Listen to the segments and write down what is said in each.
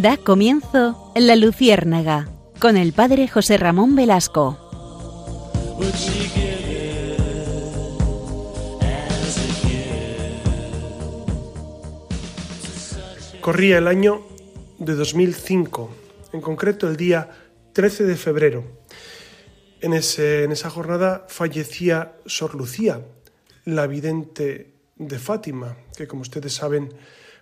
Da comienzo La Luciérnaga con el padre José Ramón Velasco. Corría el año de 2005, en concreto el día 13 de febrero. En, en esa jornada fallecía Sor Lucía, la vidente de Fátima, que como ustedes saben,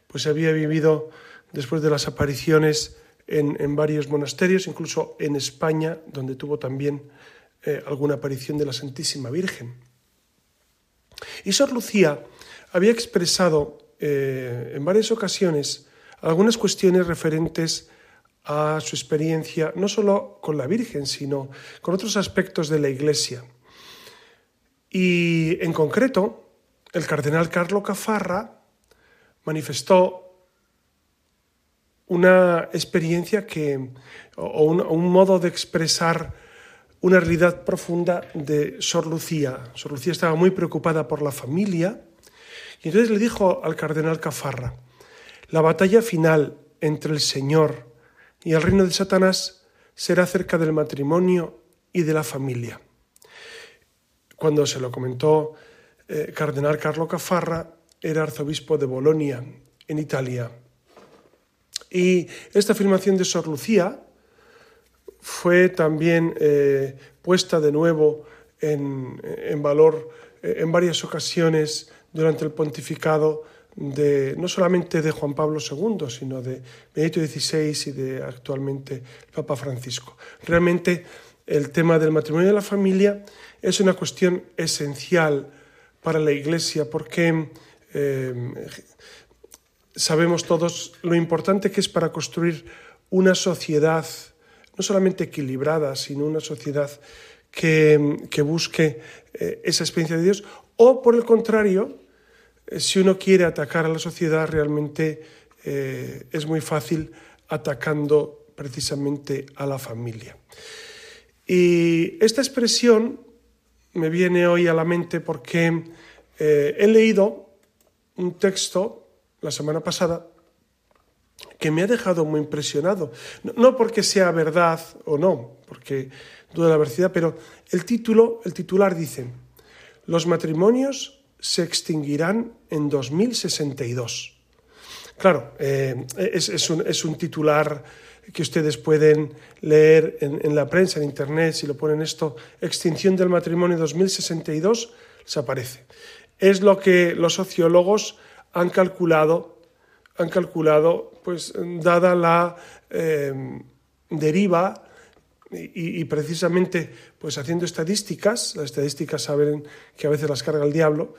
pues había vivido después de las apariciones en, varios monasterios, incluso en España, donde tuvo también eh, alguna aparición de la Santísima Virgen. Y Sor Lucía había expresado eh, en varias ocasiones algunas cuestiones referentes a su experiencia, no solo con la Virgen, sino con otros aspectos de la Iglesia. Y en concreto, el cardenal Carlo Cafarra manifestó una experiencia que, o un, modo de expresar una realidad profunda de Sor Lucía. Sor Lucía estaba muy preocupada por la familia y entonces le dijo al cardenal Cafarra, la batalla final entre el Señor y el reino de Satanás será acerca del matrimonio y de la familia. Cuando se lo comentó eh, cardenal Carlo Cafarra, era arzobispo de Bolonia, en Italia. Y esta afirmación de Sor Lucía fue también eh, puesta de nuevo en, valor eh, en varias ocasiones durante el pontificado de, no solamente de Juan Pablo II, sino de Benedicto XVI y de actualmente el Papa Francisco. Realmente el tema del matrimonio y de la familia es una cuestión esencial para la Iglesia porque eh, sabemos todos lo importante que es para construir una sociedad no solamente equilibrada, sino una sociedad que, busque eh, esa experiencia de Dios, o por el contrario, eh, si uno quiere atacar a la sociedad, realmente eh, es muy fácil atacando precisamente a la familia. Y esta expresión me viene hoy a la mente porque he leído un texto la semana pasada que me ha dejado muy impresionado. No, porque sea verdad o no, porque duda la veracidad, pero el título, el titular dice, los matrimonios se extinguirán en 2062. Claro, eh, es, un, titular que ustedes pueden leer en, en, la prensa, en Internet, si lo ponen esto, extinción del matrimonio 2062, les aparece. Es lo que los sociólogos han calculado, han calculado pues, dada la eh, deriva y, precisamente pues, haciendo estadísticas, las estadísticas saben que a veces las carga el diablo,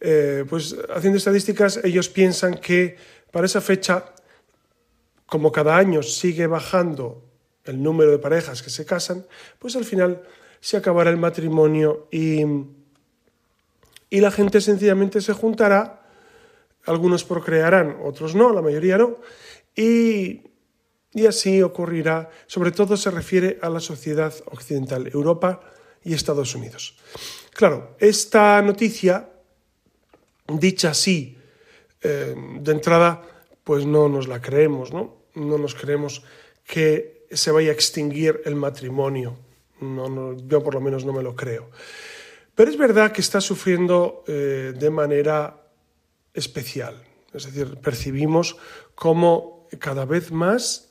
eh, pues haciendo estadísticas ellos piensan que para esa fecha, como cada año sigue bajando el número de parejas que se casan, pues al final se acabará el matrimonio y, y la gente sencillamente se juntará algunos procrearán, otros no, la mayoría no. Y, así ocurrirá, sobre todo se refiere a la sociedad occidental, Europa y Estados Unidos. Claro, esta noticia, dicha así, eh, de entrada, pues no nos la creemos, ¿no? No nos creemos que se vaya a extinguir el matrimonio. No, yo por lo menos no me lo creo. Pero es verdad que está sufriendo eh, de manera especial. Es decir, percibimos cómo cada vez más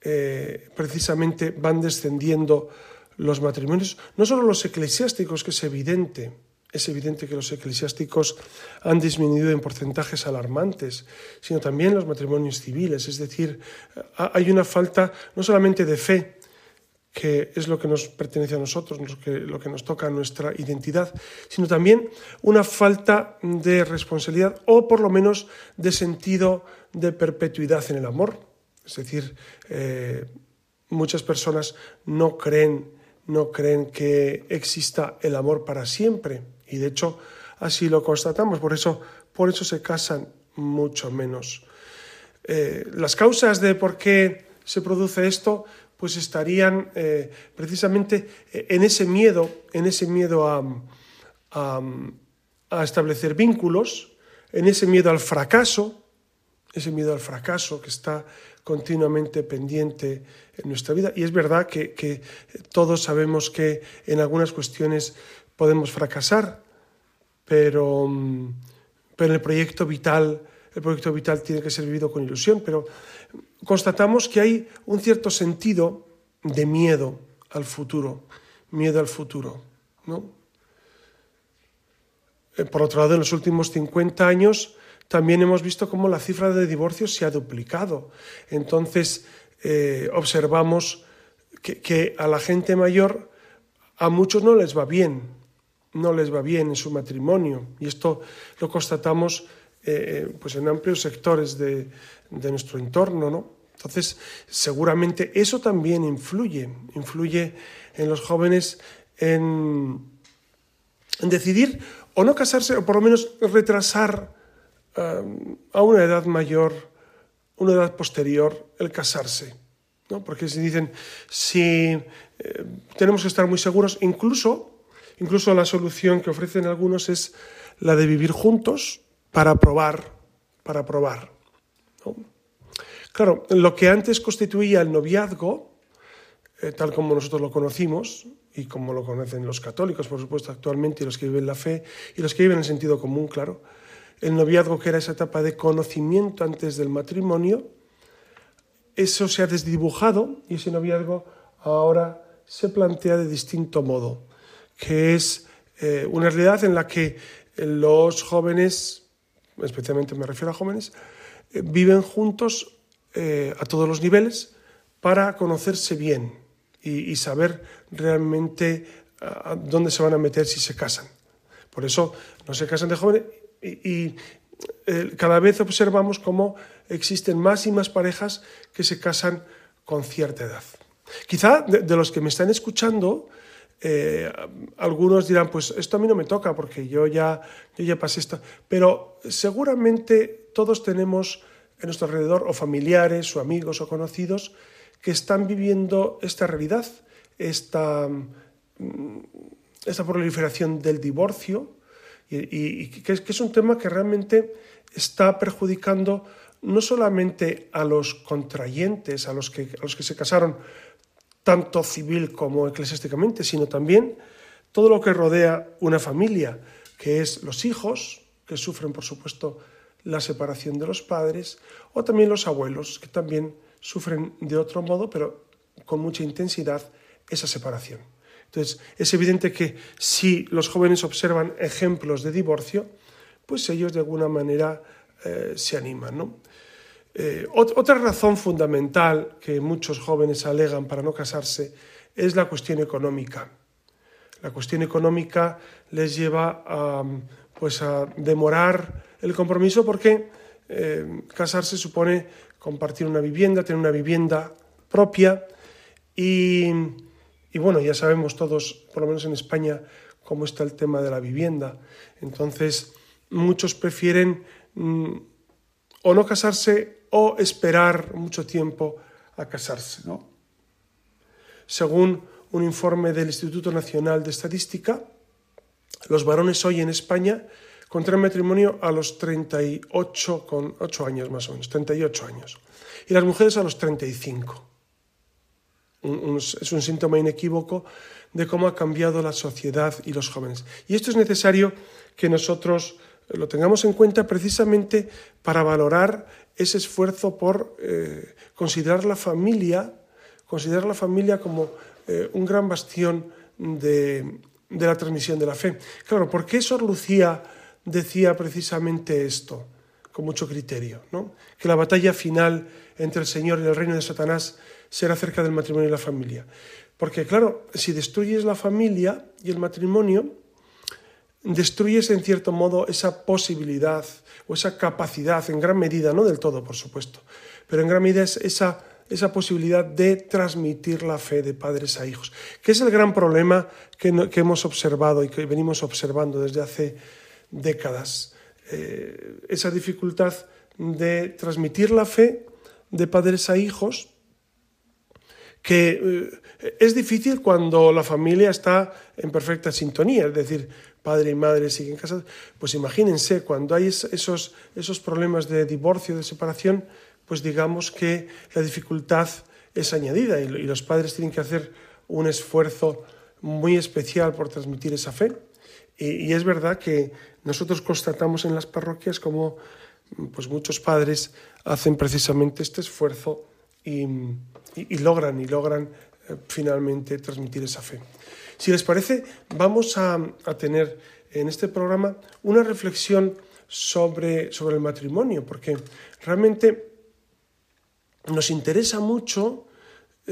eh, precisamente van descendiendo los matrimonios, no solo los eclesiásticos, que es evidente, es evidente que los eclesiásticos han disminuido en porcentajes alarmantes, sino también los matrimonios civiles. Es decir, hay una falta no solamente de fe, que es lo que nos pertenece a nosotros, lo que, nos toca a nuestra identidad, sino también una falta de responsabilidad o por lo menos de sentido de perpetuidad en el amor. Es decir, eh, muchas personas no creen, no creen que exista el amor para siempre y de hecho así lo constatamos, por eso, por eso se casan mucho menos. Eh, las causas de por qué se produce esto pues estarían eh, precisamente eh, en ese miedo, en ese miedo a, establecer vínculos, en ese miedo al fracaso, ese miedo al fracaso que está continuamente pendiente en nuestra vida. Y es verdad que, todos sabemos que en algunas cuestiones podemos fracasar, pero, pero el proyecto vital, el proyecto vital tiene que ser vivido con ilusión, pero constatamos que hay un cierto sentido de miedo al futuro, miedo al futuro, ¿no? Eh, por otro lado, en los últimos 50 años también hemos visto cómo la cifra de divorcios se ha duplicado. Entonces, eh, observamos que, a la gente mayor, a muchos no les va bien, no les va bien en su matrimonio. Y esto lo constatamos eh, pues en amplios sectores de, nuestro entorno. ¿no? Entonces, seguramente eso también influye, influye en los jóvenes en, decidir o no casarse, o por lo menos retrasar a una edad mayor, una edad posterior, el casarse. ¿no? Porque si dicen, si eh, tenemos que estar muy seguros, incluso, incluso la solución que ofrecen algunos es la de vivir juntos para probar, para probar. Claro, lo que antes constituía el noviazgo, eh, tal como nosotros lo conocimos, y como lo conocen los católicos, por supuesto, actualmente, y los que viven la fe, y los que viven el sentido común, claro, el noviazgo, que era esa etapa de conocimiento antes del matrimonio, eso se ha desdibujado y ese noviazgo ahora se plantea de distinto modo, que es eh, una realidad en la que los jóvenes, especialmente me refiero a jóvenes, eh, viven juntos eh, a todos los niveles para conocerse bien y, saber realmente dónde se van a meter si se casan. Por eso no se casan de jóvenes y, eh, cada vez observamos cómo existen más y más parejas que se casan con cierta edad. Quizá de, los que me están escuchando, eh, algunos dirán, pues esto a mí no me toca porque yo ya, yo ya pasé esto, pero seguramente todos tenemos en nuestro alrededor o familiares o amigos o conocidos que están viviendo esta realidad, esta, mm, esta proliferación del divorcio, y, que, es, un tema que realmente está perjudicando no solamente a los contrayentes, a los que, a los que se casaron, tanto civil como eclesiásticamente, sino también todo lo que rodea una familia, que es los hijos, que sufren, por supuesto, la separación de los padres, o también los abuelos, que también sufren de otro modo, pero con mucha intensidad, esa separación. Entonces, es evidente que si los jóvenes observan ejemplos de divorcio, pues ellos de alguna manera eh, se animan. ¿no? Eh, otra razón fundamental que muchos jóvenes alegan para no casarse es la cuestión económica. La cuestión económica les lleva a, pues a demorar el compromiso porque eh, casarse supone compartir una vivienda, tener una vivienda propia y bueno, ya sabemos todos, por lo menos en España, cómo está el tema de la vivienda. Entonces, muchos prefieren mm, o no casarse o esperar mucho tiempo a casarse. ¿no? Según un informe del Instituto Nacional de Estadística, los varones hoy en España contraen matrimonio a los 38, con 8 años más o menos, 38 años, y las mujeres a los 35 es un síntoma inequívoco de cómo ha cambiado la sociedad y los jóvenes. Y esto es necesario que nosotros lo tengamos en cuenta precisamente para valorar ese esfuerzo por eh, considerar la familia, considerar la familia como eh, un gran bastión de, de, la transmisión de la fe. Claro, ¿por qué Sor Lucía decía precisamente esto con mucho criterio? ¿no? Que la batalla final entre el Señor y el reino de Satanás ser acerca del matrimonio y la familia. Porque claro, si destruyes la familia y el matrimonio, destruyes en cierto modo esa posibilidad esa capacidad, en gran medida, no del todo, por supuesto, pero en gran medida es esa, esa posibilidad de transmitir la fe de padres a hijos, que es el gran problema que, que hemos observado y que venimos observando desde hace décadas. Eh, esa dificultad de transmitir la fe de padres a hijos que eh, es difícil cuando la familia está en perfecta sintonía, es decir, padre y madre siguen casados, pues imagínense, cuando hay esos, esos problemas de divorcio, de separación, pues digamos que la dificultad es añadida y, los padres tienen que hacer un esfuerzo muy especial por transmitir esa fe. Y, es verdad que nosotros constatamos en las parroquias como pues muchos padres hacen precisamente este esfuerzo y, logran y logran eh, finalmente transmitir esa fe. Si les parece, vamos a, a tener en este programa una reflexión sobre, sobre el matrimonio, porque realmente nos interesa mucho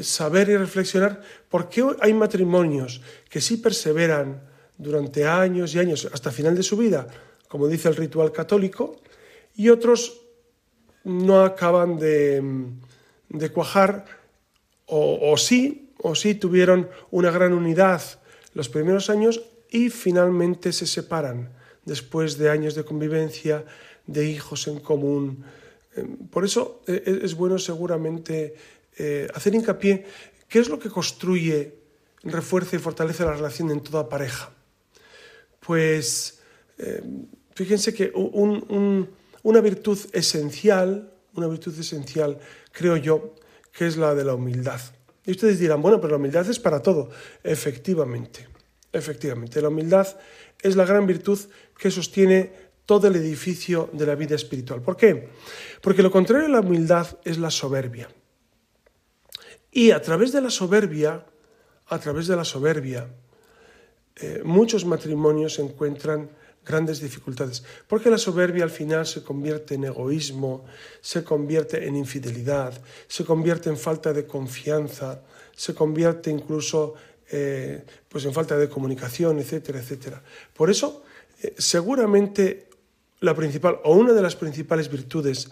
saber y reflexionar por qué hay matrimonios que sí perseveran durante años y años hasta final de su vida, como dice el ritual católico, y otros no acaban de, cuajar o, o, sí, o sí tuvieron una gran unidad los primeros años y finalmente se separan después de años de convivencia, de hijos en común. Eh, por eso eh, es bueno seguramente eh, hacer hincapié qué es lo que construye, refuerza y fortalece la relación en toda pareja. Pues fíjense que una virtud esencial, una virtud esencial, creo yo, que es la de la humildad. Y ustedes dirán, bueno, pero la humildad es para todo. Efectivamente, efectivamente, la humildad es la gran virtud que sostiene todo el edificio de la vida espiritual. ¿Por qué? Porque lo contrario a la humildad es la soberbia. Y a través de la soberbia, a través de la soberbia, eh, muchos matrimonios encuentran grandes dificultades, porque la soberbia al final se convierte en egoísmo, se convierte en infidelidad, se convierte en falta de confianza, se convierte incluso eh, pues en falta de comunicación, etcétera, etcétera. Por eso, eh, seguramente la principal o una de las principales virtudes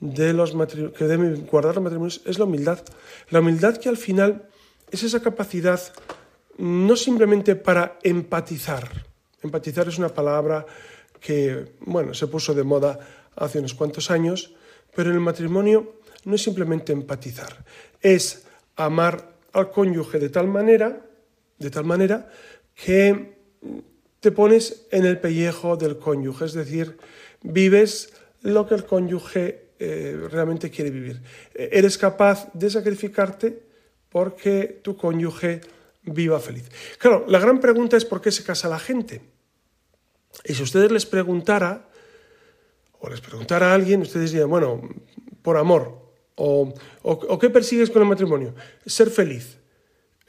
de los que deben guardar los matrimonios es la humildad. La humildad que al final es esa capacidad no simplemente para empatizar. Empatizar es una palabra que, bueno, se puso de moda hace unos cuantos años, pero en el matrimonio no es simplemente empatizar, es amar al cónyuge de tal manera de tal manera que te pones en el pellejo del cónyuge, es decir, vives lo que el cónyuge eh, realmente quiere vivir. Eh, eres capaz de sacrificarte porque tu cónyuge viva feliz. Claro, la gran pregunta es por qué se casa la gente. Y si ustedes les preguntara, o les preguntara a alguien, ustedes dirían, bueno, por amor, o, o qué persigues con el matrimonio, ser feliz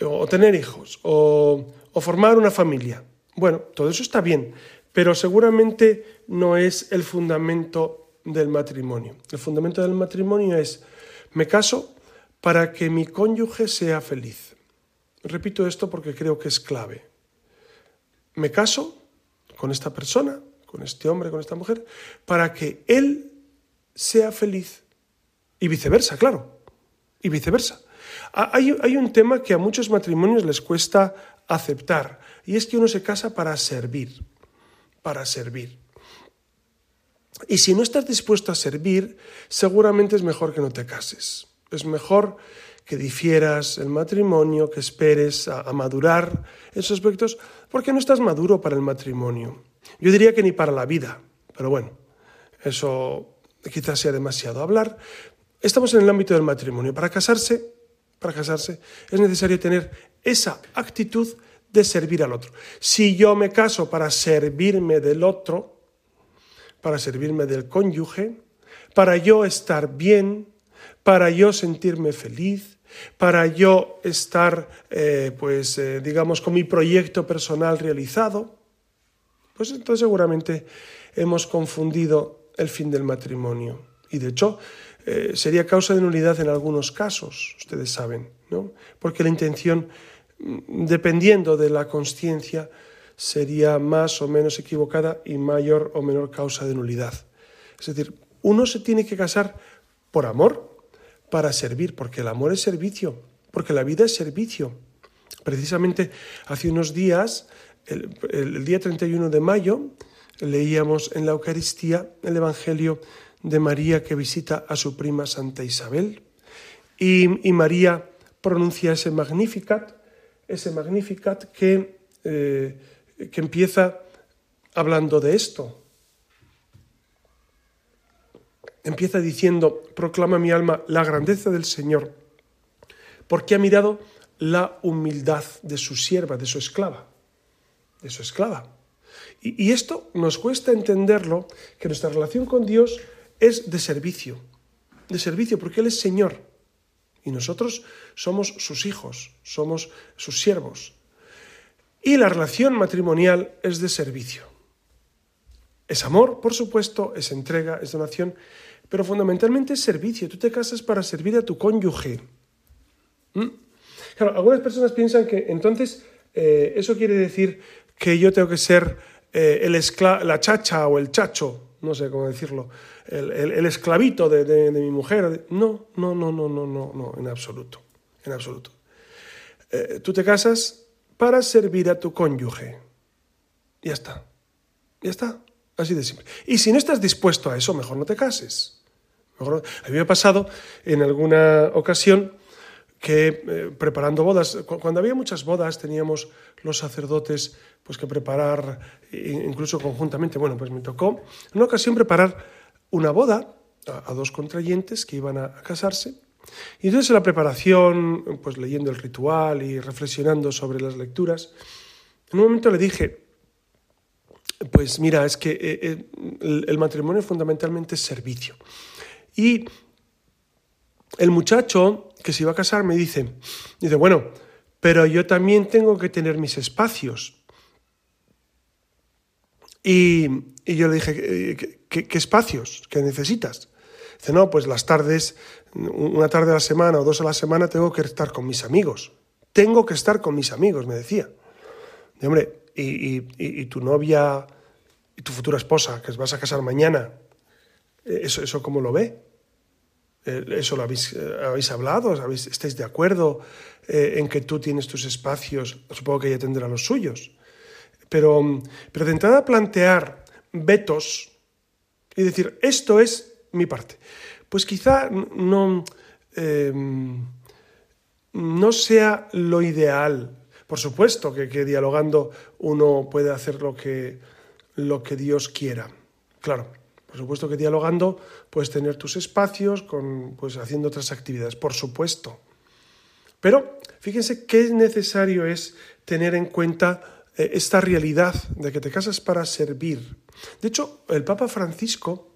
o tener hijos, o, formar una familia. Bueno, todo eso está bien, pero seguramente no es el fundamento del matrimonio. El fundamento del matrimonio es, me caso para que mi cónyuge sea feliz. Repito esto porque creo que es clave. Me caso con esta persona, con este hombre, con esta mujer, para que él sea feliz. Y viceversa, claro. Y viceversa. Ah, hay, un tema que a muchos matrimonios les cuesta aceptar y es que uno se casa para servir, para servir. Y si no estás dispuesto a servir, seguramente es mejor que no te cases. Es mejor que difieras el matrimonio, que esperes a, madurar esos aspectos, porque no estás maduro para el matrimonio. Yo diría que ni para la vida, pero bueno, eso quizás sea demasiado hablar. Estamos en el ámbito del matrimonio. Para casarse para casarse, es necesario tener esa actitud de servir al otro. Si yo me caso para servirme del otro, para servirme del cónyuge, para yo estar bien, para yo sentirme feliz, para yo estar, eh, pues, eh, digamos, con mi proyecto personal realizado, pues entonces seguramente hemos confundido el fin del matrimonio. Y de hecho, eh, sería causa de nulidad en algunos casos, ustedes saben, ¿no? porque la intención, mm, dependiendo de la conciencia, sería más o menos equivocada y mayor o menor causa de nulidad. Es decir, uno se tiene que casar por amor, para servir, porque el amor es servicio, porque la vida es servicio. Precisamente hace unos días, el, día 31 de mayo, leíamos en la Eucaristía el Evangelio de María que visita a su prima Santa Isabel. Y, María pronuncia ese Magnificat, ese Magnificat que, eh, que empieza hablando de esto. Empieza diciendo, proclama mi alma la grandeza del Señor, porque ha mirado la humildad de su sierva, de su esclava, de su esclava. Y, y esto nos cuesta entenderlo, que nuestra relación con Dios es de servicio, de servicio, porque Él es Señor. Y nosotros somos sus hijos, somos sus siervos. Y la relación matrimonial es de servicio. Es amor, por supuesto, es entrega, es donación, pero fundamentalmente es servicio. Tú te casas para servir a tu cónyuge. ¿Mm? Claro, algunas personas piensan que entonces eh, eso quiere decir que yo tengo que ser eh, el la chacha o el chacho, no sé cómo decirlo, el, esclavito de, mi mujer. No, no, no, no, no, no, no, en absoluto, en absoluto. Eh, tú te casas para servir a tu cónyuge. Ya está, ya está. Y si no estás dispuesto a eso, mejor no te cases. A mí me ha pasado en alguna ocasión que eh, preparando bodas, cuando había muchas bodas teníamos los sacerdotes pues que preparar incluso conjuntamente. Bueno, pues me tocó en una ocasión preparar una boda a, dos contrayentes que iban a, a, casarse. Y entonces en la preparación, pues leyendo el ritual y reflexionando sobre las lecturas, en un momento le dije, pues mira, es que eh, eh, el matrimonio fundamentalmente es servicio. Y el muchacho que se iba a casar me dice, dice, bueno, pero yo también tengo que tener mis espacios. Y, yo le dije, ¿qué, espacios? ¿Qué necesitas? Dice, no, pues las tardes, una tarde a la semana o dos a la semana tengo que estar con mis amigos. Tengo que estar con mis amigos, me decía. Y, hombre, y, tu novia y tu futura esposa, que os vas a casar mañana, eh, ¿eso, eso cómo lo ve? Eh, ¿Eso lo habéis, eh, habéis hablado? ¿Habéis, ¿Estáis de acuerdo en que tú tienes tus espacios? Supongo que ella tendrá los suyos. Pero, pero de entrada plantear vetos y decir, esto es mi parte, pues quizá no, no sea lo ideal por supuesto que, dialogando uno puede hacer lo que, lo que Dios quiera. Claro, por supuesto que dialogando puedes tener tus espacios, con, pues haciendo otras actividades, por supuesto. Pero fíjense qué necesario es tener en cuenta eh, esta realidad de que te casas para servir. De hecho, el Papa Francisco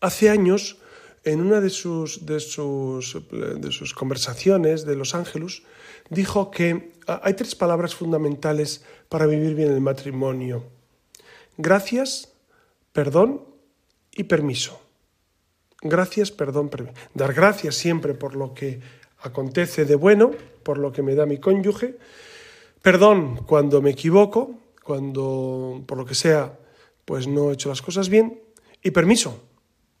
hace años, en una de sus, de sus, de sus conversaciones de Los Ángeles, dijo que ah, hay tres palabras fundamentales para vivir bien el matrimonio. Gracias, perdón y permiso. Gracias, perdón, permiso. Dar gracias siempre por lo que acontece de bueno, por lo que me da mi cónyuge. Perdón cuando me equivoco, cuando por lo que sea, pues no he hecho las cosas bien. Y permiso.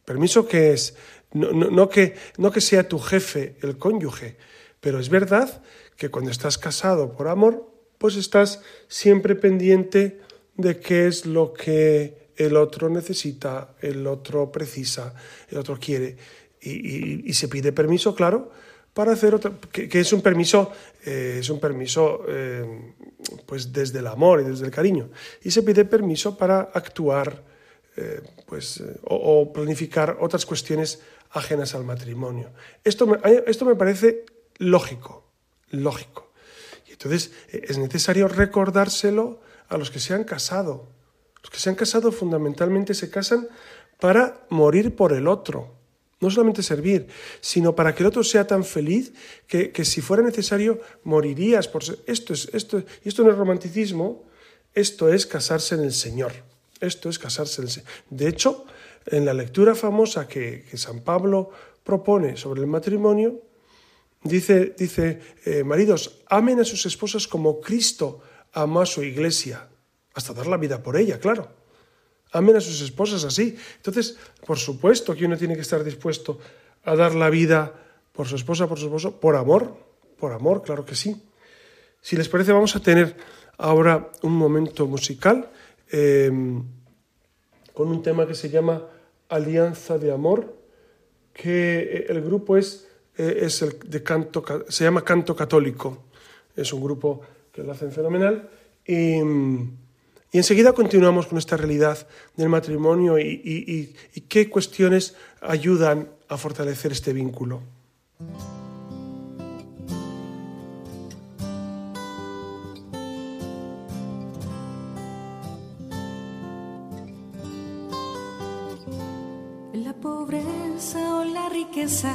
Permiso que es, no, que, no que sea tu jefe el cónyuge, pero es verdad que cuando estás casado por amor, pues estás siempre pendiente de qué es lo que el otro necesita, el otro precisa, el otro quiere. Y, se pide permiso, claro, para hacer otro, que, es un permiso, eh, es un permiso eh, pues desde el amor y desde el cariño. Y se pide permiso para actuar eh, pues, o, planificar otras cuestiones ajenas al matrimonio. Esto esto me parece lógico lógico. Y entonces eh, es necesario recordárselo a los que se han casado. Los que se han casado fundamentalmente se casan para morir por el otro. No solamente servir, sino para que el otro sea tan feliz que, si fuera necesario morirías por Esto es, esto, y esto no es romanticismo, esto es casarse en el Señor. Esto es casarse en el Señor. De hecho, en la lectura famosa que, que San Pablo propone sobre el matrimonio, Dice, dice eh, maridos, amen a sus esposas como Cristo amó a su iglesia, hasta dar la vida por ella, claro. Amen a sus esposas así. Entonces, por supuesto que uno tiene que estar dispuesto a dar la vida por su esposa, por su esposo, por amor, por amor, claro que sí. Si les parece, vamos a tener ahora un momento musical eh, con un tema que se llama Alianza de Amor, que eh, el grupo es eh, es el de canto, se llama Canto Católico. Es un grupo que lo hacen fenomenal. Y, Y enseguida continuamos con esta realidad del matrimonio y, qué cuestiones ayudan a fortalecer este vínculo. La pobreza o la riqueza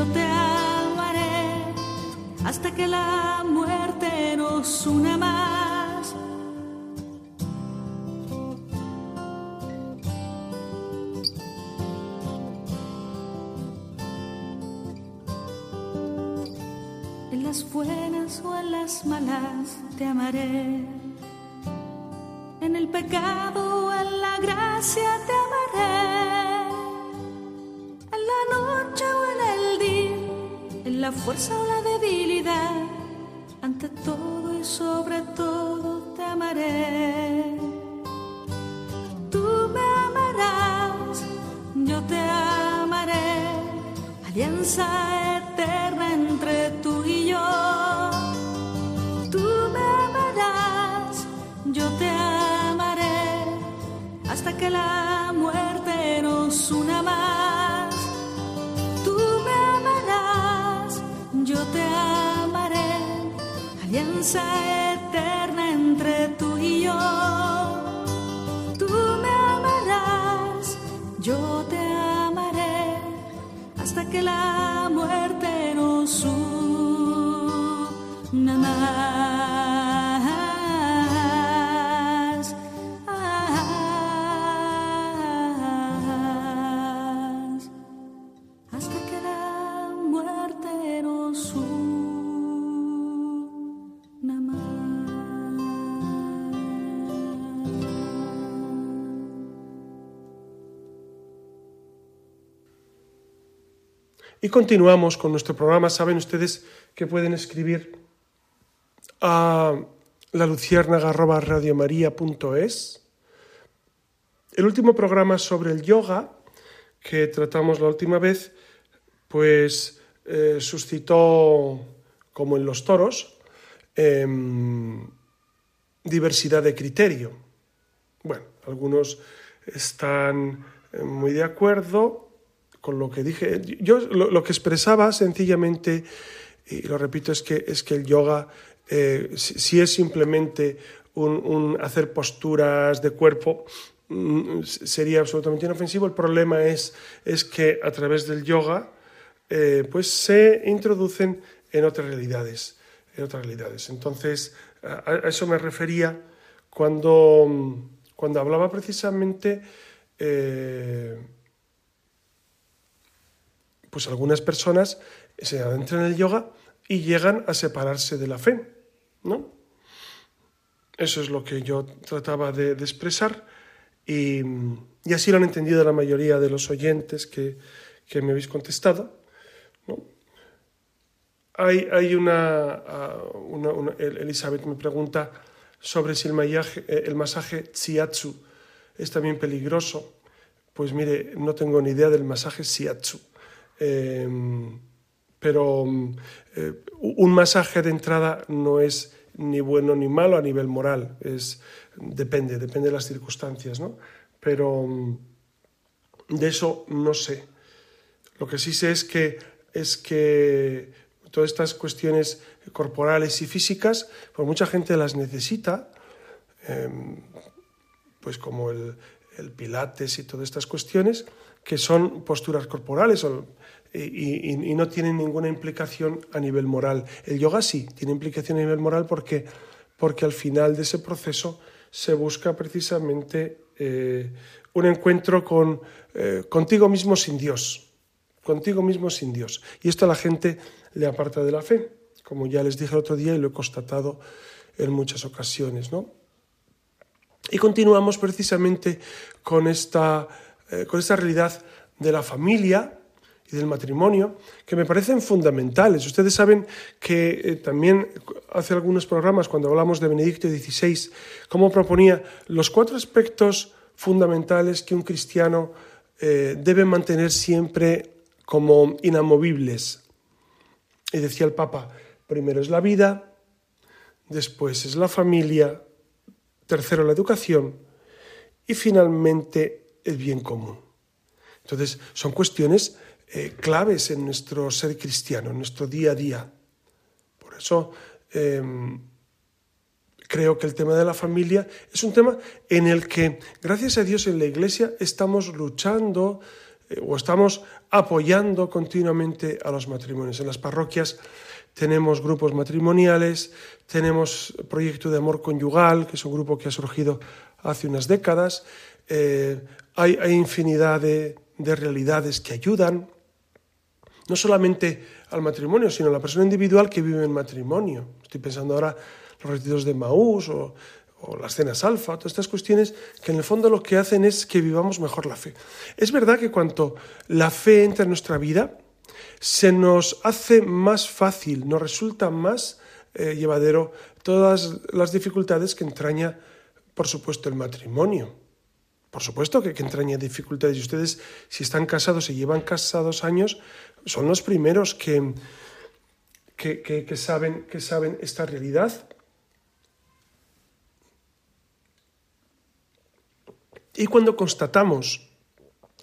yo te amaré, hasta que la muerte nos una más. En las buenas o en las malas te amaré. En el pecado o en la gracia te amaré. La fuerza o la debilidad, ante todo y sobre todo te amaré. Tú me amarás, yo te amaré, alianza eterna entre tú y yo. Tú me amarás, yo te amaré, hasta que la alianza eterna entre tú y yo. Tú me amarás, yo te amaré, hasta que la muerte nos una Y continuamos con nuestro programa. Saben ustedes que pueden escribir a la luciérnaga.radiomaría.es. El último programa sobre el yoga que tratamos la última vez, pues eh, suscitó, como en los toros, em, diversidad de criterio. Bueno, algunos están eh, muy de acuerdo con lo que dije. Yo lo, que expresaba sencillamente, y lo repito, es que, es que el yoga, eh, si, es simplemente un, hacer posturas de cuerpo, mm, sería absolutamente inofensivo. El problema es, es que a través del yoga eh, pues se introducen en otras realidades. En otras realidades. Entonces, a, a eso me refería cuando, cuando hablaba precisamente... Eh, pues algunas personas se adentran en el yoga y llegan a separarse de la fe, ¿no? Eso es lo que yo trataba de, expresar y, así lo han entendido la mayoría de los oyentes que, que me habéis contestado, ¿no? Hay, hay una, una, Elizabeth me pregunta sobre si el, masaje, el masaje Tsiatsu es también peligroso. Pues mire, no tengo ni idea del masaje Shiatsu. Eh, pero eh, un masaje de entrada no es ni bueno ni malo a nivel moral, es, depende, depende de las circunstancias, ¿no? Pero de eso no sé. Lo que sí sé es que, es que todas estas cuestiones corporales y físicas, pues mucha gente las necesita, pues como el, el pilates y todas estas cuestiones, que son posturas corporales y, y, no tienen ninguna implicación a nivel moral. El yoga sí, tiene implicación a nivel moral porque, porque al final de ese proceso se busca precisamente eh, un encuentro con, eh, contigo mismo sin Dios, contigo mismo sin Dios. Y esto a la gente le aparta de la fe. como ya les dije el otro día y lo he constatado en muchas ocasiones. ¿no? Y continuamos precisamente con esta, eh, con esta realidad de la familia y del matrimonio, que me parecen fundamentales. Ustedes saben que eh, también hace algunos programas, cuando hablamos de Benedicto XVI, cómo proponía los cuatro aspectos fundamentales que un cristiano eh, debe mantener siempre como inamovibles. Y decía el Papa, primero es la vida, después es la familia, tercero la educación y finalmente el bien común. Entonces, son cuestiones eh, claves en nuestro ser cristiano, en nuestro día a día. Por eso em, creo que el tema de la familia es un tema en el que, gracias a Dios, en la Iglesia estamos luchando eh, o estamos apoyando continuamente a los matrimonios. En las parroquias tenemos grupos matrimoniales, tenemos proyecto de amor conyugal, que es un grupo que ha surgido hace unas décadas. Eh, hay, infinidad de realidades que ayudan no solamente al matrimonio, sino a la persona individual que vive en matrimonio. Estoy pensando ahora los retiros de Maús o, las cenas alfa, todas estas cuestiones que en el fondo lo que hacen es que vivamos mejor la fe. Es verdad que cuanto la fe entra en nuestra vida, se nos hace más fácil, nos resulta más eh, llevadero todas las dificultades que entraña, por supuesto, el matrimonio. Por supuesto que, que entraña dificultades. Y ustedes, si están casados y llevan casados años, son los primeros que, que, saben, que saben esta realidad. Y cuando constatamos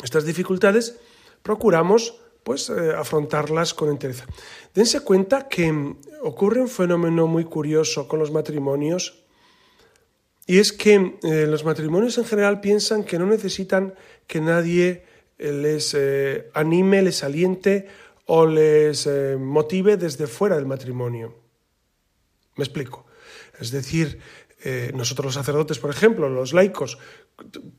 estas dificultades, procuramos pues, eh, afrontarlas con entereza. Dense cuenta que ocurre un fenómeno muy curioso con los matrimonios y es que eh, los matrimonios en general piensan que no necesitan que nadie les eh, anime, les aliente o les eh, motive desde fuera del matrimonio. Me explico. Es decir, nosotros los sacerdotes, por ejemplo, los laicos,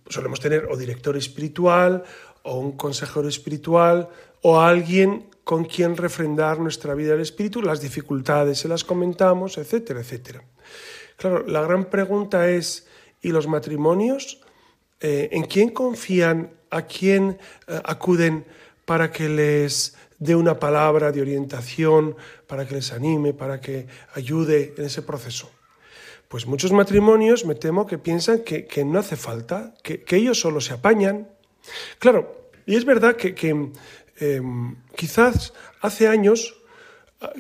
solemos tener o director espiritual o un consejero espiritual o alguien con quien refrendar nuestra vida del espíritu, las dificultades se las comentamos, etcétera, etcétera. Claro, la gran pregunta es, ¿y los matrimonios? ¿En quién confían a quién eh, acuden para que les dé una palabra de orientación, para que les anime, para que ayude en ese proceso. Pues muchos matrimonios me temo que piensan que, no hace falta, que, ellos solo se apañan. Claro, y es verdad que, em, quizás hace años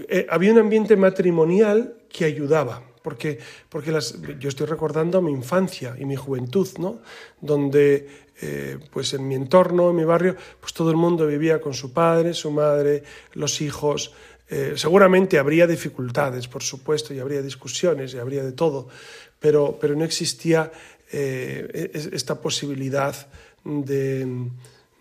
eh, había un ambiente matrimonial que ayudaba porque, porque yo estoy recordando mi infancia y mi juventud, ¿no? donde eh, pues en mi entorno, en mi barrio, pues todo el mundo vivía con su padre, su madre, los hijos. Eh, seguramente habría dificultades, por supuesto, y habría discusiones, y habría de todo, pero, pero no existía eh, esta posibilidad de,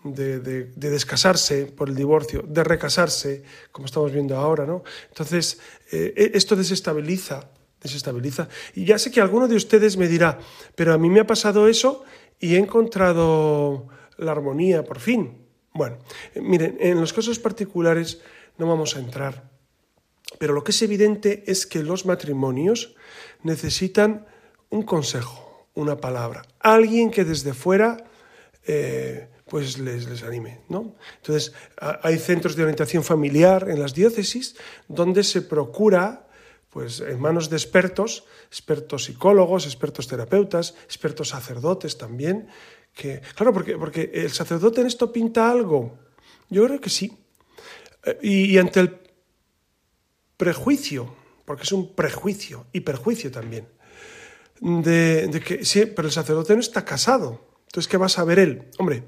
de, de, descasarse por el divorcio, de recasarse, como estamos viendo ahora. ¿no? Entonces, e, esto desestabiliza desestabiliza. Y ya sé que alguno de ustedes me dirá, pero a mí me ha pasado eso y he encontrado la armonía por fin. Bueno, miren, en los casos particulares no vamos a entrar, pero lo que es evidente es que los matrimonios necesitan un consejo, una palabra, alguien que desde fuera eh, pues les, les anime. ¿no? Entonces, hay centros de orientación familiar en las diócesis donde se procura pues en manos de expertos, expertos psicólogos, expertos terapeutas, expertos sacerdotes también, que claro, porque, porque el sacerdote en esto pinta algo. Yo creo que sí. Eh, y, ante el prejuicio, porque es un prejuicio y perjuicio también, de, que sí, pero el sacerdote no está casado. Entonces, ¿qué va a saber él? Hombre,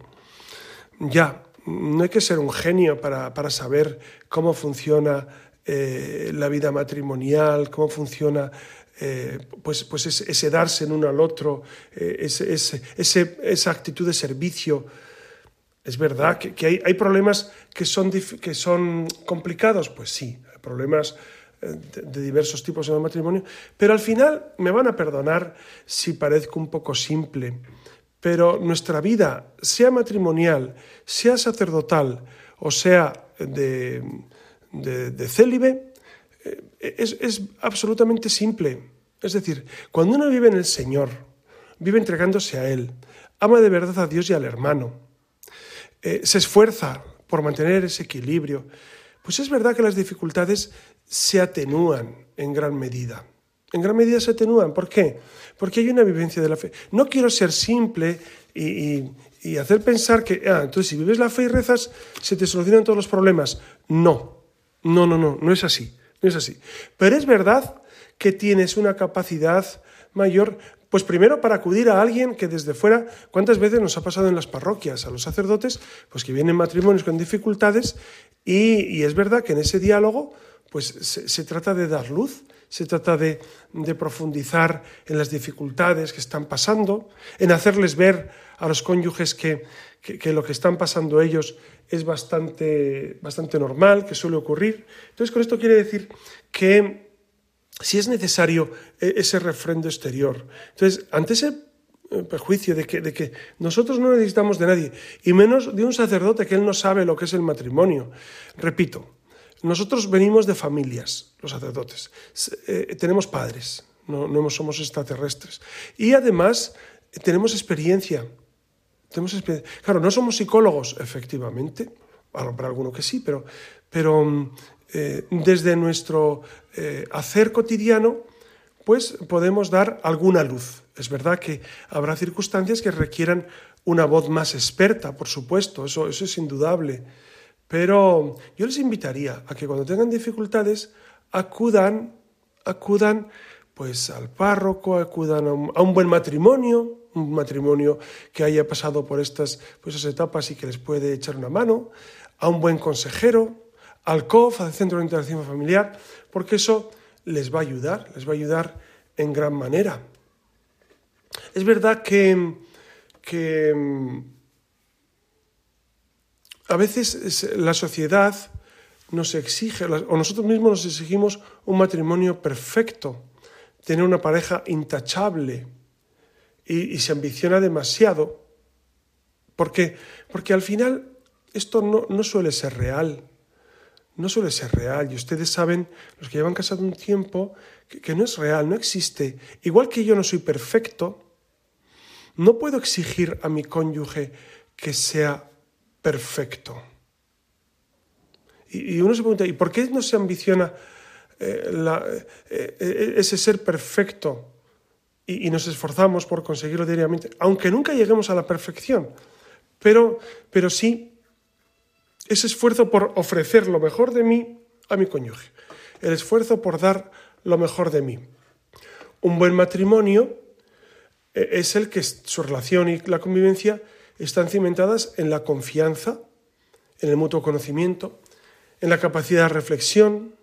ya, no hay que ser un genio para, para saber cómo funciona eh, la vida matrimonial, cómo funciona eh, pues, pues ese, darse en uno al otro, eh, ese, esa actitud de servicio. Es verdad que, hay, hay, problemas que son, que son complicados, pues sí, problemas de, de, diversos tipos en el matrimonio, pero al final me van a perdonar si parezco un poco simple, pero nuestra vida, sea matrimonial, sea sacerdotal o sea de, de, célibe, eh, es, absolutamente simple. Es decir, cuando uno vive en el Señor, vive entregándose a Él, ama de verdad a Dios y al hermano, eh, se esfuerza por mantener ese equilibrio, pues es verdad que las dificultades se atenúan en gran medida. En gran medida se atenúan. ¿Por qué? Porque hay una vivencia de la fe. No quiero ser simple y, hacer pensar que, ah, entonces si vives la fe y rezas, se te solucionan todos los problemas. No, no, no, no, no es así. No es así. Pero es verdad que tienes una capacidad mayor, pues primero para acudir a alguien que desde fuera, ¿cuántas veces nos ha pasado en las parroquias a los sacerdotes? Pues que vienen matrimonios con dificultades y, es verdad que en ese diálogo pues se, trata de dar luz, se trata de, profundizar en las dificultades que están pasando, en hacerles ver a los cónyuges que, que, lo que están pasando ellos es bastante, bastante normal, que suele ocurrir. Entonces, con esto quiere decir que si es necesario e, ese refrendo exterior. Entonces, ante ese eh, prejuicio de que, de que nosotros no necesitamos de nadie, y menos de un sacerdote que él no sabe lo que es el matrimonio. Repito, nosotros venimos de familias, los sacerdotes, eh, tenemos padres, no, no somos extraterrestres, y además tenemos experiencia Claro, no somos psicólogos, efectivamente, para alguno que sí, pero, pero mm, eh, desde nuestro eh, hacer cotidiano, pues podemos dar alguna luz. Es verdad que habrá circunstancias que requieran una voz más experta, por supuesto, eso, eso es indudable. Pero yo les invitaría a que cuando tengan dificultades acudan, acudan pues al párroco, acudan a un buen matrimonio, un matrimonio que haya pasado por estas pues, etapas y que les puede echar una mano, a un buen consejero, al COF, al Centro de Interacción Familiar, porque eso les va a ayudar, les va a ayudar en gran manera. Es verdad que, que a veces la sociedad nos exige, o nosotros mismos nos exigimos un matrimonio perfecto, tener una pareja intachable, y, se ambiciona demasiado, porque, porque al final esto no, no suele ser real, no suele ser real. Y ustedes saben, los que llevan casado un tiempo, que, no es real, no existe. Igual que yo no soy perfecto, no puedo exigir a mi cónyuge que sea perfecto. Y, uno se pregunta, ¿y por qué no se ambiciona eh, eh, eh, ese ser perfecto? Y, nos esforzamos por conseguirlo diariamente, aunque nunca lleguemos a la perfección, pero, pero sí ese esfuerzo por ofrecer lo mejor de mí a mi cónyuge, el esfuerzo por dar lo mejor de mí. Un buen matrimonio eh, es el que su relación y la convivencia están cimentadas en la confianza, en el mutuo conocimiento, en la capacidad de reflexión.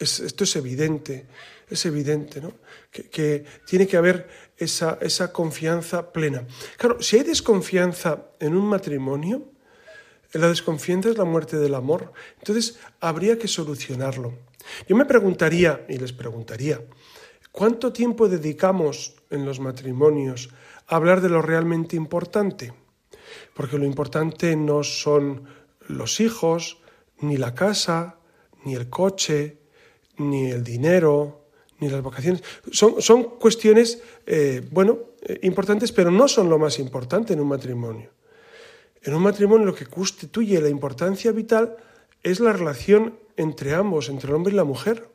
Esto es evidente es evidente, ¿no? Que, tiene que haber esa, esa, confianza plena. Claro, si hay desconfianza en un matrimonio, la desconfianza es la muerte del amor. Entonces, habría que solucionarlo. Yo me preguntaría, y les preguntaría, ¿cuánto tiempo dedicamos en los matrimonios a hablar de lo realmente importante? Porque lo importante no son los hijos, ni la casa, ni el coche, ni el dinero, ni las vocaciones. Son, son cuestiones, eh, bueno, eh, importantes, pero no son lo más importante en un matrimonio. En un matrimonio lo que constituye la importancia vital es la relación entre ambos, entre el hombre y la mujer.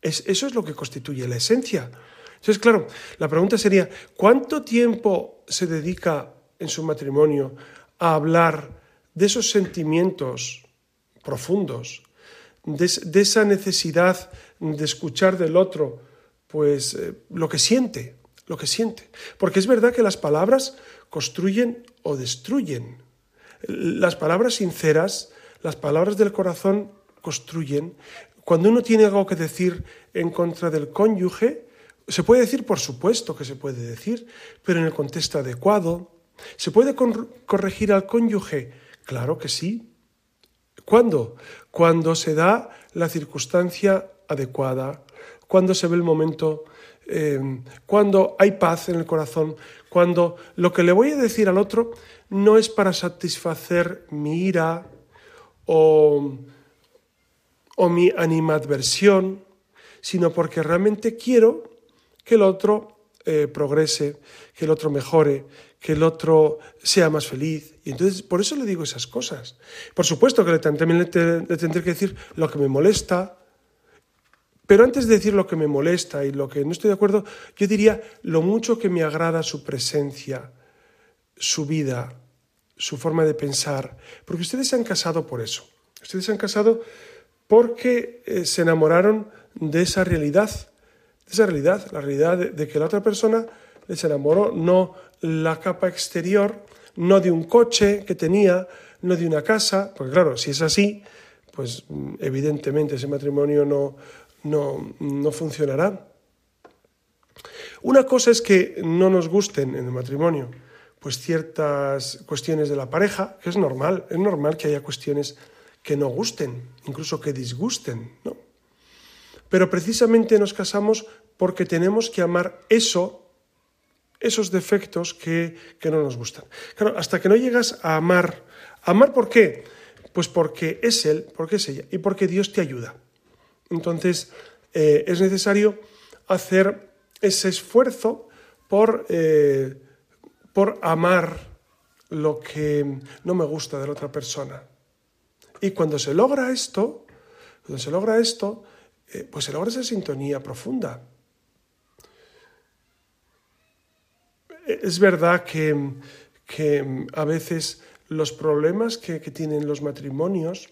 Es, eso es lo que constituye la esencia. Entonces, claro, la pregunta sería, ¿cuánto tiempo se dedica en su matrimonio a hablar de esos sentimientos profundos, de, esa necesidad de escuchar del otro, pues eh, lo que siente, lo que siente. Porque es verdad que las palabras construyen o destruyen. Las palabras sinceras, las palabras del corazón construyen. Cuando uno tiene algo que decir en contra del cónyuge, se puede decir, por supuesto que se puede decir, pero en el contexto adecuado. ¿Se puede corregir al cónyuge? Claro que sí. ¿Cuándo? Cuando se da la circunstancia adecuada, cuando se ve el momento, eh, cuando hay paz en el corazón, cuando lo que le voy a decir al otro no es para satisfacer mi ira o, o mi animadversión, sino porque realmente quiero que el otro eh, progrese, que el otro mejore, que el otro sea más feliz. Y entonces, por eso le digo esas cosas. Por supuesto que también le, tendré que decir lo que me molesta, pero antes de decir lo que me molesta y lo que no estoy de acuerdo, yo diría lo mucho que me agrada su presencia, su vida, su forma de pensar, porque ustedes se han casado por eso. Ustedes se han casado porque eh, se enamoraron de esa realidad, de esa realidad, la realidad de, que la otra persona les enamoró, no la capa exterior, no de un coche que tenía, no de una casa, porque claro, si es así, pues evidentemente ese matrimonio no, no, no funcionará. Una cosa es que no nos gusten en el matrimonio, pues ciertas cuestiones de la pareja, que es normal, es normal que haya cuestiones que no gusten, incluso que disgusten, ¿no? Pero precisamente nos casamos porque tenemos que amar eso, esos defectos que, no nos gustan. Claro, hasta que no llegas a amar, ¿amar por qué? Pues porque es Él, porque es ella y porque Dios te ayuda. Entonces, eh, es necesario hacer ese esfuerzo por, eh, por amar lo que no me gusta de la otra persona. Y cuando se logra esto, cuando se logra esto, eh, pues se logra esa sintonía profunda. Es verdad que, a veces los problemas que, tienen los matrimonios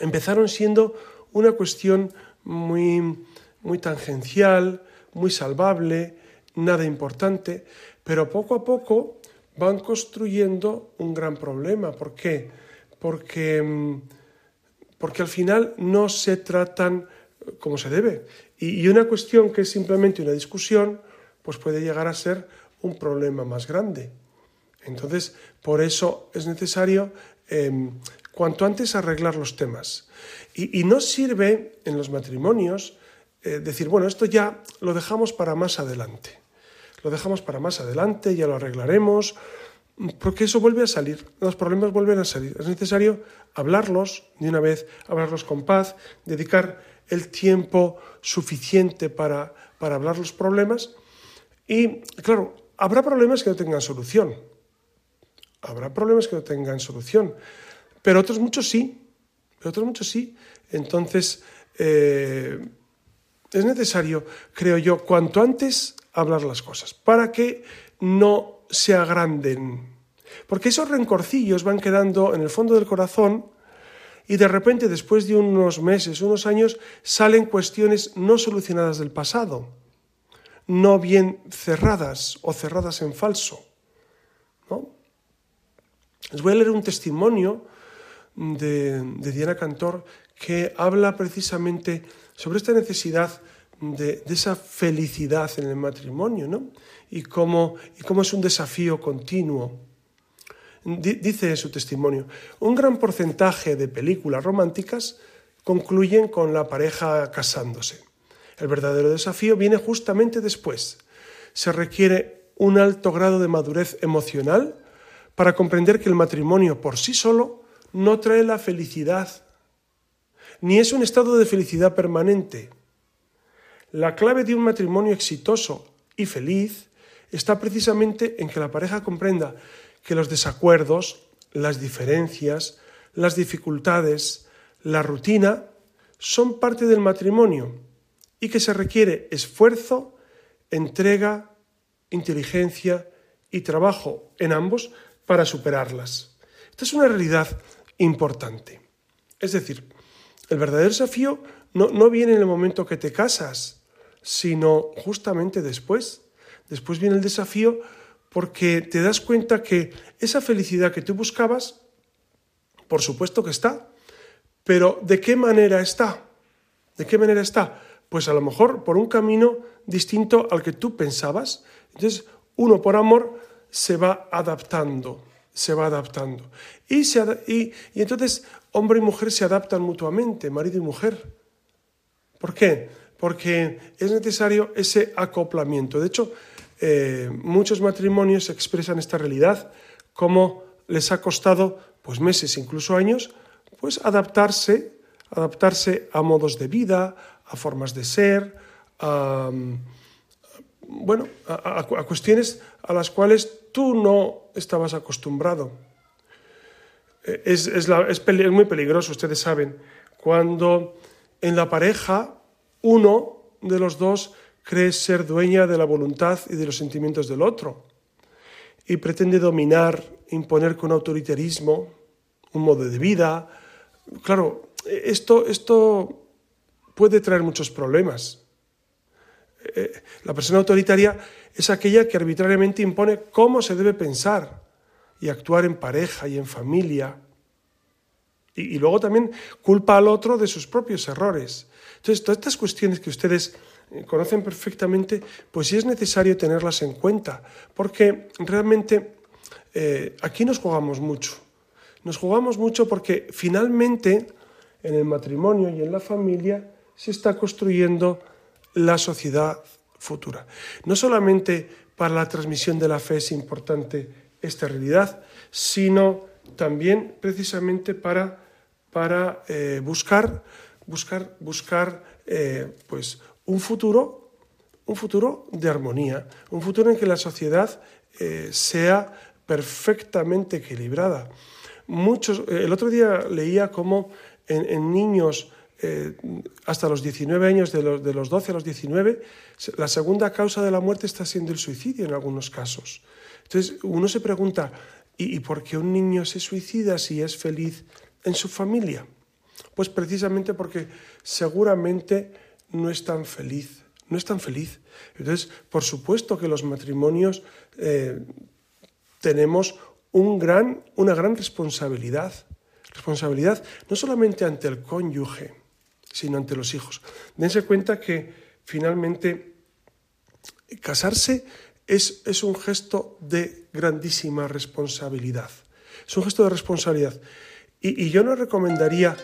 empezaron siendo una cuestión muy, muy tangencial, muy salvable, nada importante, pero poco a poco van construyendo un gran problema. ¿Por qué? Porque, porque al final no se tratan como se debe. Y, una cuestión que es simplemente una discusión, pues puede llegar a ser un problema más grande. Entonces, por eso es necesario em, cuanto antes arreglar los temas. Y, no sirve en los matrimonios eh, decir, bueno, esto ya lo dejamos para más adelante. Lo dejamos para más adelante, ya lo arreglaremos, porque eso vuelve a salir, los problemas vuelven a salir. Es necesario hablarlos de una vez, hablarlos con paz, dedicar el tiempo suficiente para, para hablar los problemas. Y claro, habrá problemas que no tengan solución. Habrá problemas que no tengan solución. Pero otros muchos sí. Otros muchos sí. Entonces, eh, es necesario, creo yo, cuanto antes hablar las cosas, para que no se agranden. Porque esos rencorcillos van quedando en el fondo del corazón y de repente, después de unos meses, unos años, salen cuestiones no solucionadas del pasado, no bien cerradas o cerradas en falso. ¿no? Les voy a leer un testimonio de, Diana Cantor que habla precisamente sobre esta necesidad de, esa felicidad en el matrimonio ¿no? y, cómo, y cómo es un desafío continuo. Dice su testimonio, un gran porcentaje de películas románticas concluyen con la pareja casándose. El verdadero desafío viene justamente después. Se requiere un alto grado de madurez emocional para comprender que el matrimonio por sí solo no trae la felicidad, ni es un estado de felicidad permanente. La clave de un matrimonio exitoso y feliz está precisamente en que la pareja comprenda que los desacuerdos, las diferencias, las dificultades, la rutina son parte del matrimonio y que se requiere esfuerzo, entrega, inteligencia y trabajo en ambos para superarlas. Esta es una realidad importante. Es decir, el verdadero desafío no, no viene en el momento que te casas, sino justamente después. Después viene el desafío porque te das cuenta que esa felicidad que tú buscabas, por supuesto que está, pero ¿de qué manera está? ¿De qué manera está? Pues a lo mejor por un camino distinto al que tú pensabas. Entonces, uno por amor se va adaptando, se va adaptando. Y, y, y entonces hombre y mujer se adaptan mutuamente, marido y mujer. ¿Por qué? Porque es necesario ese acoplamiento. De hecho, eh, muchos matrimonios expresan esta realidad, como les ha costado pues meses, incluso años, pues adaptarse, adaptarse a modos de vida, a formas de ser, a, bueno, a, cuestiones a las cuales tú no estabas acostumbrado. Eh, es, es, muy peligroso, ustedes saben, cuando en la pareja uno de los dos cree ser dueña de la voluntad y de los sentimientos del otro y pretende dominar, imponer con autoritarismo un modo de vida. Claro, esto, esto puede traer muchos problemas. Eh, la persona autoritaria es aquella que arbitrariamente impone cómo se debe pensar y actuar en pareja y en familia. Y, luego también culpa al otro de sus propios errores. Entonces, todas estas cuestiones que ustedes eh, conocen perfectamente, pues sí es necesario tenerlas en cuenta, porque realmente eh, aquí nos jugamos mucho. Nos jugamos mucho porque finalmente en el matrimonio y en la familia se está construyendo la sociedad futura. No solamente para la transmisión de la fe es importante esta realidad, sino también precisamente para, para eh, buscar, buscar, buscar pues, un futuro, un futuro de armonía, un futuro en que la sociedad eh, sea perfectamente equilibrada. Muchos, eh, el otro día leía cómo en, niños eh, hasta los 19 años, de los, de los 12 a los 19, la segunda causa de la muerte está siendo el suicidio en algunos casos. Entonces uno se pregunta, ¿y, ¿y por qué un niño se suicida si es feliz en su familia? Pues precisamente porque seguramente no es tan feliz, no es tan feliz. Entonces, por supuesto que los matrimonios eh, tenemos un gran, una gran responsabilidad, responsabilidad no solamente ante el cónyuge, sino ante los hijos. Dense cuenta que finalmente casarse es, es un gesto de grandísima responsabilidad. Es un gesto de responsabilidad. Y, y yo no recomendaría,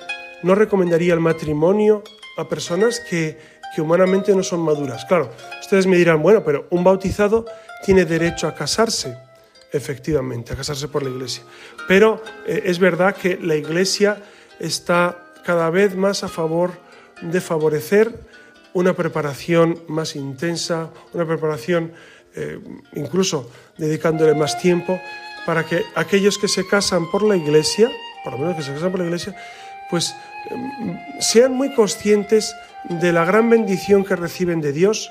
no recomendaría el matrimonio a personas que, humanamente no son maduras. Claro, ustedes me dirán, bueno, pero un bautizado tiene derecho a casarse, efectivamente, a casarse por la iglesia. Pero eh, es verdad que la iglesia está cada vez más a favor de favorecer una preparación más intensa, una preparación eh, incluso dedicándole más tiempo, para que aquellos que se casan por la iglesia, por lo menos que se casan por la iglesia, pues sean muy conscientes de la gran bendición que reciben de Dios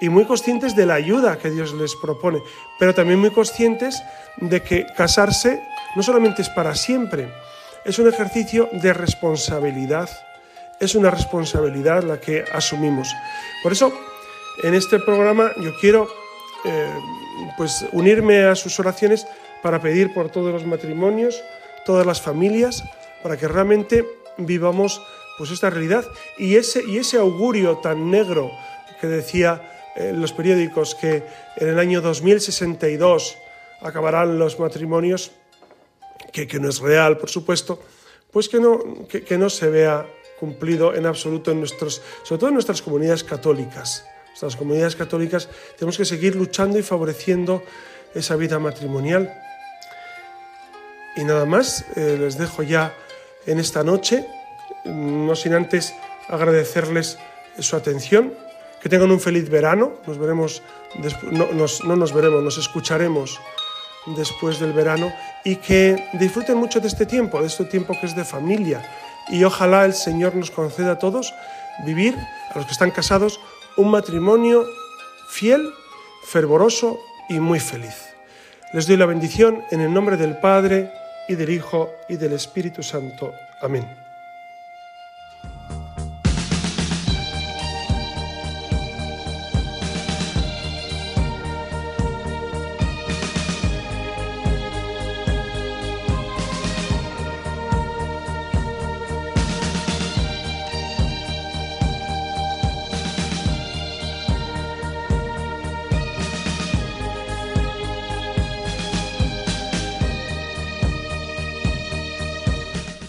y muy conscientes de la ayuda que Dios les propone, pero también muy conscientes de que casarse no solamente es para siempre, es un ejercicio de responsabilidad, es una responsabilidad la que asumimos. Por eso, en este programa yo quiero eh, pues unirme a sus oraciones para pedir por todos los matrimonios, todas las familias, para que realmente vivamos pues esta realidad y ese, y ese augurio tan negro que decía en los periódicos que en el año 2062 acabarán los matrimonios, que, que no es real, por supuesto, pues que no, que, no se vea cumplido en absoluto en nuestros, sobre todo en nuestras comunidades católicas. Nuestras comunidades católicas tenemos que seguir luchando y favoreciendo esa vida matrimonial. Y nada más, eh, les dejo ya en esta noche, no sin antes agradecerles su atención, que tengan un feliz verano, nos veremos, no, no nos veremos, nos escucharemos después del verano y que disfruten mucho de este tiempo, de este tiempo que es de familia y ojalá el Señor nos conceda a todos vivir, a los que están casados, un matrimonio fiel, fervoroso y muy feliz. Les doy la bendición en el nombre del Padre, y del Hijo y del Espíritu Santo. Amén.